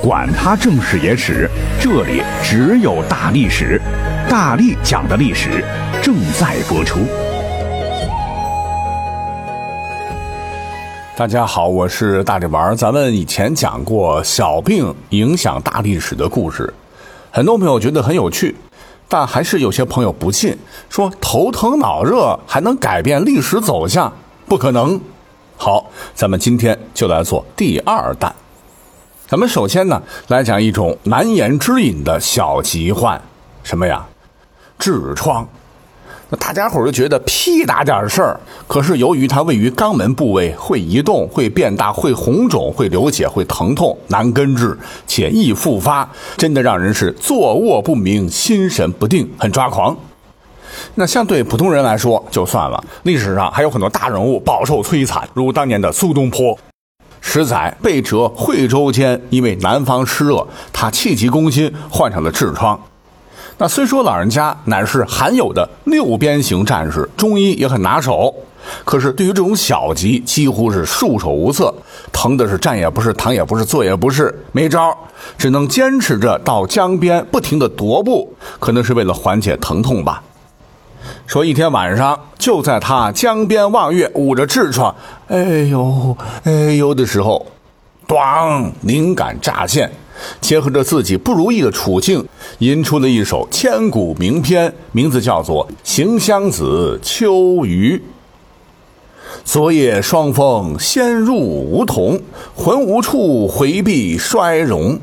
管他正史野史，这里只有大历史，大力讲的历史正在播出。大家好，我是大力丸儿。咱们以前讲过小病影响大历史的故事，很多朋友觉得很有趣，但还是有些朋友不信，说头疼脑热还能改变历史走向？不可能。好，咱们今天就来做第二弹。咱们首先呢，来讲一种难言之隐的小疾患，什么呀？痔疮。那大家伙就觉得屁大点事儿，可是由于它位于肛门部位，会移动、会变大、会红肿、会流血、会疼痛，难根治，且易复发，真的让人是坐卧不明、心神不定，很抓狂。那相对普通人来说就算了，历史上还有很多大人物饱受摧残，如当年的苏东坡。十载被折惠州间，因为南方湿热，他气急攻心，患上了痔疮。那虽说老人家乃是罕有的六边形战士，中医也很拿手，可是对于这种小疾，几乎是束手无策，疼的是站也不是，躺也不是，坐也不是，没招，只能坚持着到江边不停的踱步，可能是为了缓解疼痛吧。说一天晚上，就在他江边望月，捂着痔疮，哎呦哎呦的时候，咣，灵感乍现，结合着自己不如意的处境，吟出了一首千古名篇，名字叫做《行香子·秋余》。昨夜霜风先入梧桐，魂无处回避衰容。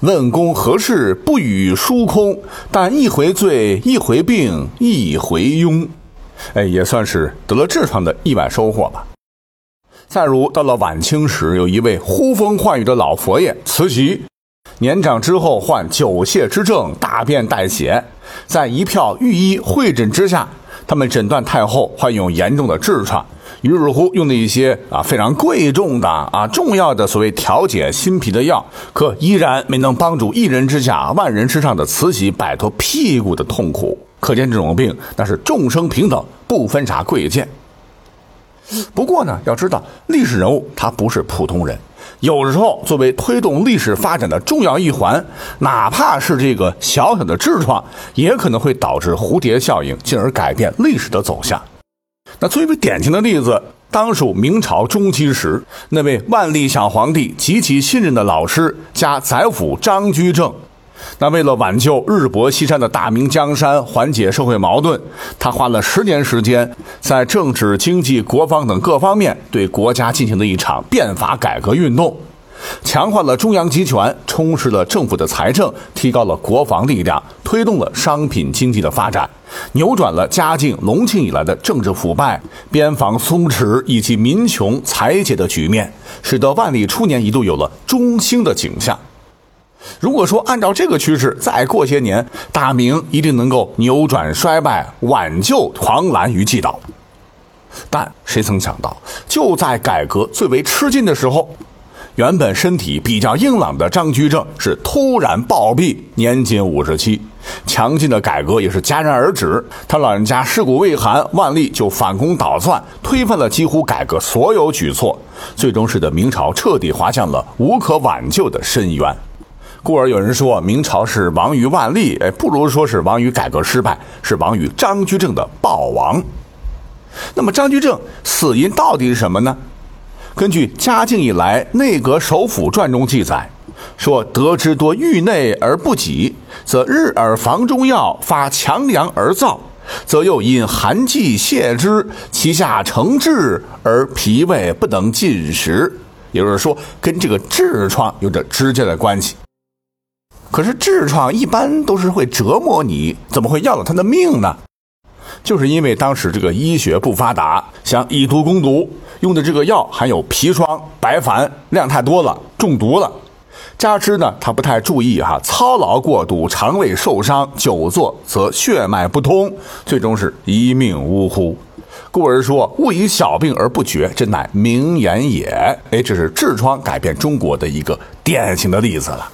问公何事不语疏空？但一回醉，一回病，一回慵。哎，也算是得了痔疮的意外收获吧。再如，到了晚清时，有一位呼风唤雨的老佛爷慈禧，年长之后患久泻之症，大便带血，在一票御医会诊之下，他们诊断太后患有严重的痔疮。于是乎，用的一些啊非常贵重的啊重要的所谓调节心脾的药，可依然没能帮助一人之下万人之上的慈禧摆脱屁股的痛苦。可见这种病那是众生平等，不分啥贵贱。不过呢，要知道历史人物他不是普通人，有时候作为推动历史发展的重要一环，哪怕是这个小小的痔疮，也可能会导致蝴蝶效应，进而改变历史的走向。那最为典型的例子，当属明朝中期时那位万历小皇帝极其信任的老师加宰辅张居正。那为了挽救日薄西山的大明江山，缓解社会矛盾，他花了十年时间，在政治、经济、国防等各方面对国家进行了一场变法改革运动。强化了中央集权，充实了政府的财政，提高了国防力量，推动了商品经济的发展，扭转了嘉靖、隆庆以来的政治腐败、边防松弛以及民穷财竭的局面，使得万历初年一度有了中兴的景象。如果说按照这个趋势，再过些年，大明一定能够扭转衰败，挽救狂澜于既倒。但谁曾想到，就在改革最为吃劲的时候。原本身体比较硬朗的张居正是突然暴毙，年仅五十七。强劲的改革也是戛然而止，他老人家尸骨未寒，万历就反攻倒算，推翻了几乎改革所有举措，最终使得明朝彻底滑向了无可挽救的深渊。故而有人说明朝是亡于万历，哎，不如说是亡于改革失败，是亡于张居正的暴亡。那么张居正死因到底是什么呢？根据嘉靖以来内阁首辅传中记载，说得之多郁内而不己，则日而房中药发强阳而燥，则又因寒气泄之，其下成滞而脾胃不能进食。也就是说，跟这个痔疮有着直接的关系。可是痔疮一般都是会折磨你，怎么会要了他的命呢？就是因为当时这个医学不发达，想以毒攻毒。用的这个药含有砒霜、白矾，量太多了，中毒了。加之呢，他不太注意哈，操劳过度，肠胃受伤，久坐则血脉不通，最终是一命呜呼。故而说，勿以小病而不决，真乃名言也。哎，这是痔疮改变中国的一个典型的例子了。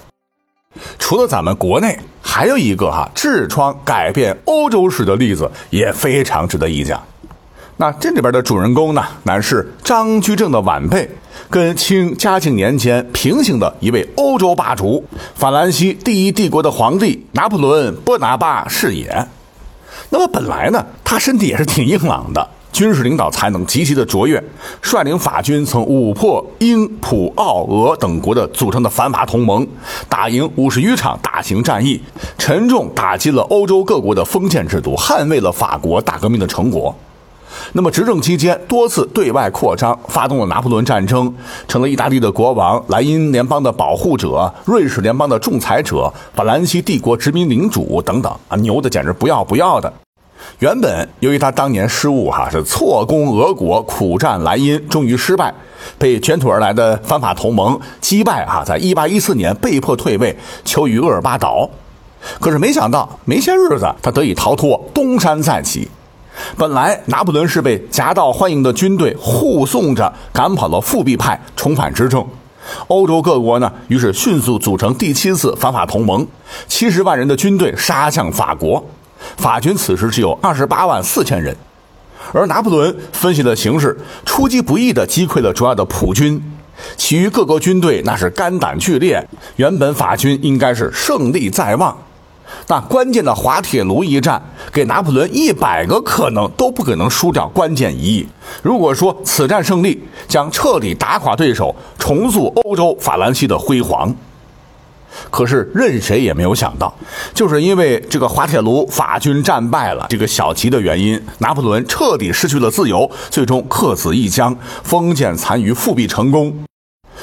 除了咱们国内，还有一个哈痔疮改变欧洲史的例子，也非常值得一讲。那这里边的主人公呢，乃是张居正的晚辈，跟清嘉靖年间平行的一位欧洲霸主——法兰西第一帝国的皇帝拿破仑·波拿巴是也。那么本来呢，他身体也是挺硬朗的，军事领导才能极其的卓越，率领法军曾五破英、普、奥、俄等国的组成的反法同盟，打赢五十余场大型战役，沉重打击了欧洲各国的封建制度，捍卫了法国大革命的成果。那么执政期间多次对外扩张，发动了拿破仑战争，成了意大利的国王、莱茵联邦的保护者、瑞士联邦的仲裁者、法兰西帝国殖民领主等等啊，牛的简直不要不要的。原本由于他当年失误，哈是错攻俄国，苦战莱茵，终于失败，被卷土而来的反法同盟击败，哈，在一八一四年被迫退位，求于厄尔巴岛。可是没想到，没些日子，他得以逃脱，东山再起。本来拿破仑是被夹道欢迎的军队护送着赶跑了复辟派，重返执政。欧洲各国呢，于是迅速组成第七次反法同盟，七十万人的军队杀向法国。法军此时只有二十八万四千人，而拿破仑分析的形势，出其不意地击溃了主要的普军，其余各国军队那是肝胆俱裂。原本法军应该是胜利在望。那关键的滑铁卢一战，给拿破仑一百个可能都不可能输掉关键一役。如果说此战胜利将彻底打垮对手，重塑欧洲法兰西的辉煌，可是任谁也没有想到，就是因为这个滑铁卢法军战败了这个小吉的原因，拿破仑彻底失去了自由，最终客死异乡，封建残余复辟成功。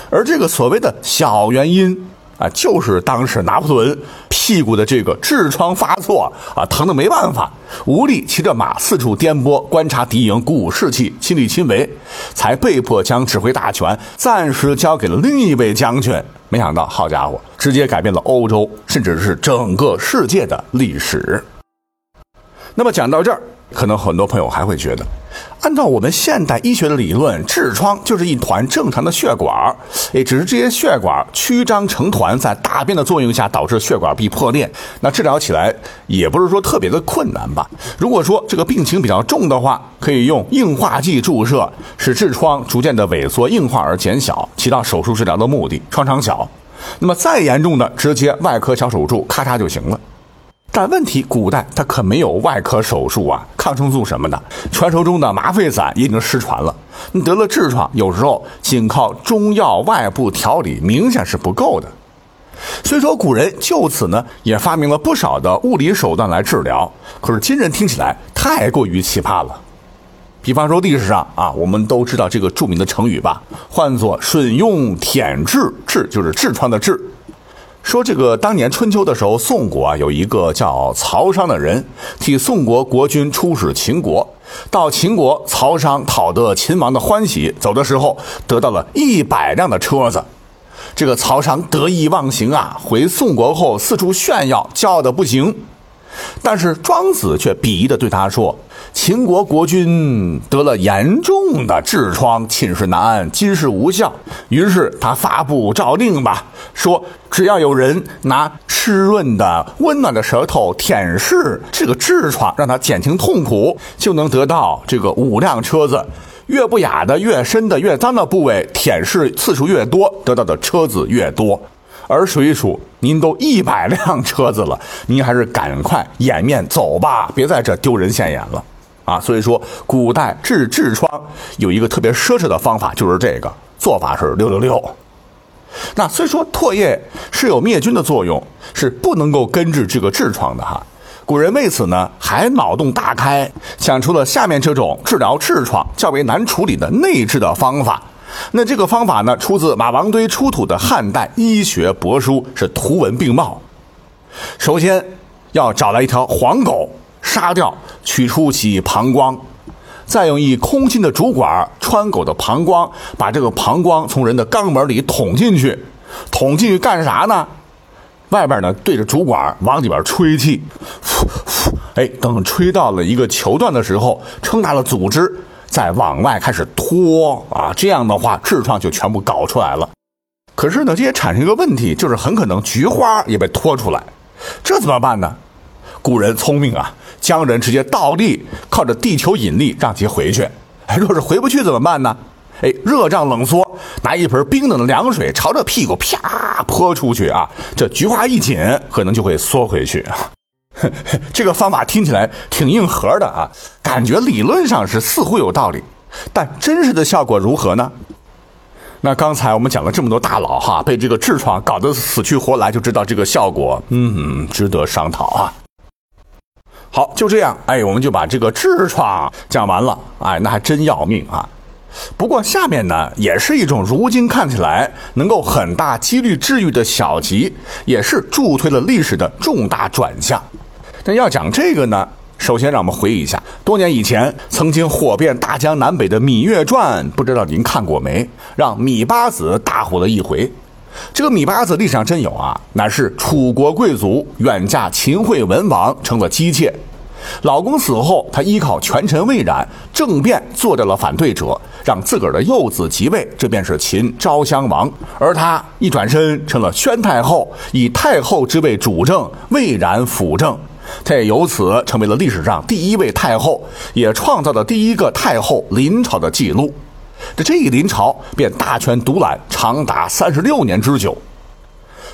而这个所谓的小原因。啊，就是当时拿破仑屁股的这个痔疮发作啊，疼得没办法，无力骑着马四处颠簸，观察敌营，鼓舞士气，亲力亲为，才被迫将指挥大权暂时交给了另一位将军。没想到，好家伙，直接改变了欧洲，甚至是整个世界的历史。那么讲到这儿。可能很多朋友还会觉得，按照我们现代医学的理论，痔疮就是一团正常的血管儿，哎，只是这些血管曲张成团，在大便的作用下导致血管壁破裂。那治疗起来也不是说特别的困难吧？如果说这个病情比较重的话，可以用硬化剂注射，使痔疮逐渐的萎缩硬化而减小，起到手术治疗的目的。创伤小，那么再严重的，直接外科小手术，咔嚓就行了。但问题，古代它可没有外科手术啊，抗生素什么的，传说中的麻沸散已经失传了。你得了痔疮，有时候仅靠中药外部调理明显是不够的。虽说古人就此呢也发明了不少的物理手段来治疗，可是今人听起来太过于奇葩了。比方说历史上啊，我们都知道这个著名的成语吧，唤作“吮用舔痔”，痔就是痔疮的痔。说这个当年春秋的时候，宋国啊有一个叫曹商的人，替宋国国君出使秦国，到秦国，曹商讨得秦王的欢喜，走的时候得到了一百辆的车子，这个曹商得意忘形啊，回宋国后四处炫耀，骄傲的不行。但是庄子却鄙夷的对他说：“秦国国君得了严重的痔疮，寝食难安，金石无效。”于是他发布诏令吧，说只要有人拿湿润的、温暖的舌头舔舐这个痔疮，让他减轻痛苦，就能得到这个五辆车子。越不雅的、越深的、越脏的部位，舔舐次数越多，得到的车子越多。而数一数，您都一百辆车子了，您还是赶快掩面走吧，别在这丢人现眼了，啊！所以说，古代治痔疮有一个特别奢侈的方法，就是这个做法是六六六。那虽说唾液是有灭菌的作用，是不能够根治这个痔疮的哈。古人为此呢，还脑洞大开，想出了下面这种治疗痔疮较为难处理的内治的方法。那这个方法呢，出自马王堆出土的汉代医学帛书，是图文并茂。首先要找来一条黄狗，杀掉，取出其膀胱，再用一空心的竹管穿狗的膀胱，把这个膀胱从人的肛门里捅进去。捅进去干啥呢？外边呢对着竹管往里边吹气，呼呼，哎，等吹到了一个球段的时候，撑大了组织。再往外开始拖啊，这样的话痔疮就全部搞出来了。可是呢，这也产生一个问题，就是很可能菊花也被拖出来，这怎么办呢？古人聪明啊，将人直接倒立，靠着地球引力让其回去。若是回不去怎么办呢？哎，热胀冷缩，拿一盆冰冷的凉水朝着屁股啪泼出去啊，这菊花一紧，可能就会缩回去啊。这个方法听起来挺硬核的啊，感觉理论上是似乎有道理，但真实的效果如何呢？那刚才我们讲了这么多大佬哈，被这个痔疮搞得死去活来，就知道这个效果，嗯，值得商讨啊。好，就这样，哎，我们就把这个痔疮讲完了，哎，那还真要命啊。不过下面呢，也是一种如今看起来能够很大几率治愈的小疾，也是助推了历史的重大转向。但要讲这个呢，首先让我们回忆一下多年以前曾经火遍大江南北的《芈月传》，不知道您看过没？让芈八子大火了一回。这个芈八子历史上真有啊，乃是楚国贵族远嫁秦惠文王，成了姬妾。老公死后，她依靠权臣魏冉政变，做掉了反对者，让自个儿的幼子即位，这便是秦昭襄王。而她一转身成了宣太后，以太后之位主政，魏冉辅政。她也由此成为了历史上第一位太后，也创造了第一个太后临朝的记录。这这一临朝便大权独揽，长达三十六年之久。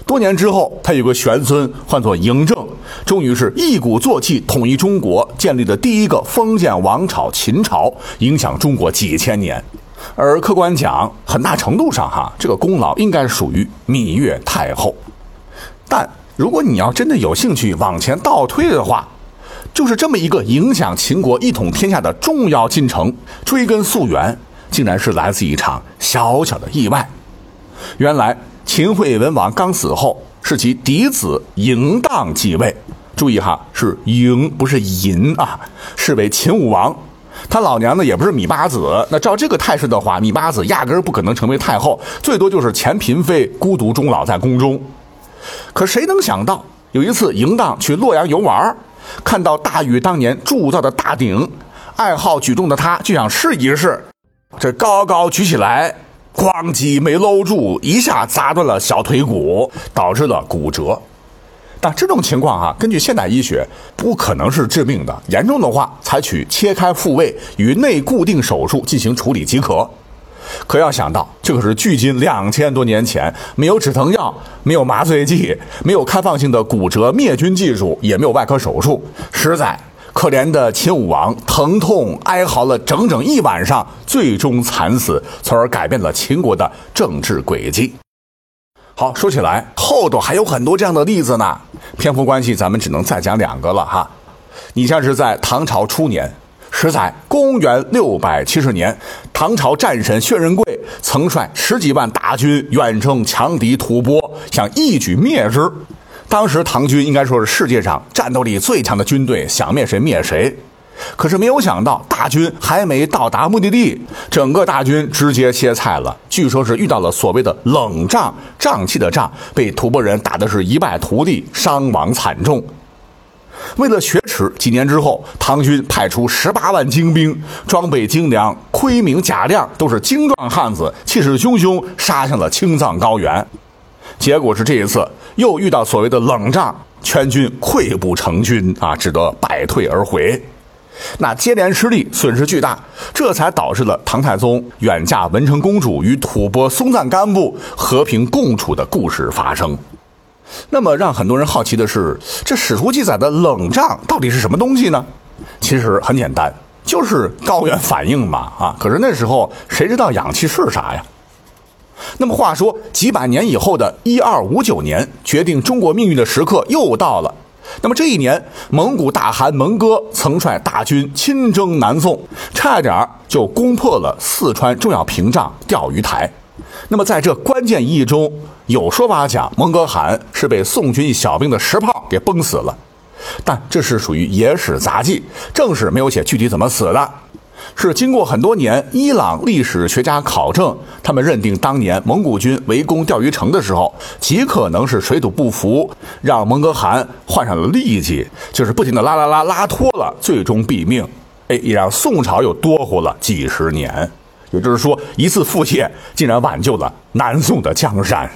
多年之后，他有个玄孙，唤作嬴政，终于是一鼓作气统一中国，建立了第一个封建王朝秦朝，影响中国几千年。而客观讲，很大程度上哈，这个功劳应该属于芈月太后。但如果你要真的有兴趣往前倒推的话，就是这么一个影响秦国一统天下的重要进程，追根溯源，竟然是来自一场小小的意外。原来。秦惠文王刚死后，是其嫡子嬴荡继位。注意哈，是嬴不是嬴啊，是为秦武王。他老娘呢也不是芈八子。那照这个态势的话，芈八子压根儿不可能成为太后，最多就是前嫔妃孤独终老在宫中。可谁能想到，有一次嬴荡去洛阳游玩，看到大禹当年铸造的大鼎，爱好举重的他就想试一试，这高高举起来。咣叽没搂住，一下砸断了小腿骨，导致了骨折。但这种情况啊，根据现代医学，不可能是致命的。严重的话，采取切开复位与内固定手术进行处理即可。可要想到，这可是距今两千多年前，没有止疼药，没有麻醉剂，没有开放性的骨折灭菌技术，也没有外科手术，实在。可怜的秦武王疼痛哀嚎了整整一晚上，最终惨死，从而改变了秦国的政治轨迹。好，说起来后头还有很多这样的例子呢，篇幅关系，咱们只能再讲两个了哈。你像是在唐朝初年，十载公元六百七十年，唐朝战神薛仁贵曾率十几万大军远征强敌吐蕃，想一举灭之。当时唐军应该说是世界上战斗力最强的军队，想灭谁灭谁。可是没有想到，大军还没到达目的地，整个大军直接歇菜了。据说是遇到了所谓的冷仗，瘴气的瘴，被吐蕃人打的是一败涂地，伤亡惨重。为了雪耻，几年之后，唐军派出十八万精兵，装备精良，盔明甲亮，都是精壮汉子，气势汹汹，杀向了青藏高原。结果是这一次又遇到所谓的冷战，全军溃不成军啊，只得败退而回。那接连失利，损失巨大，这才导致了唐太宗远嫁文成公主与吐蕃松赞干布和平共处的故事发生。那么让很多人好奇的是，这史书记载的冷战到底是什么东西呢？其实很简单，就是高原反应嘛啊！可是那时候谁知道氧气是啥呀？那么话说，几百年以后的一二五九年，决定中国命运的时刻又到了。那么这一年，蒙古大汗蒙哥曾率大军亲征南宋，差点就攻破了四川重要屏障钓鱼台。那么在这关键一役中，有说法讲蒙哥汗是被宋军一小兵的石炮给崩死了，但这是属于野史杂记，正史没有写具体怎么死的。是经过很多年伊朗历史学家考证，他们认定当年蒙古军围攻钓鱼城的时候，极可能是水土不服，让蒙哥汗患上了痢疾，就是不停的拉拉拉拉脱了，最终毙命。哎，也让宋朝又多活了几十年。也就是说，一次腹泻竟然挽救了南宋的江山。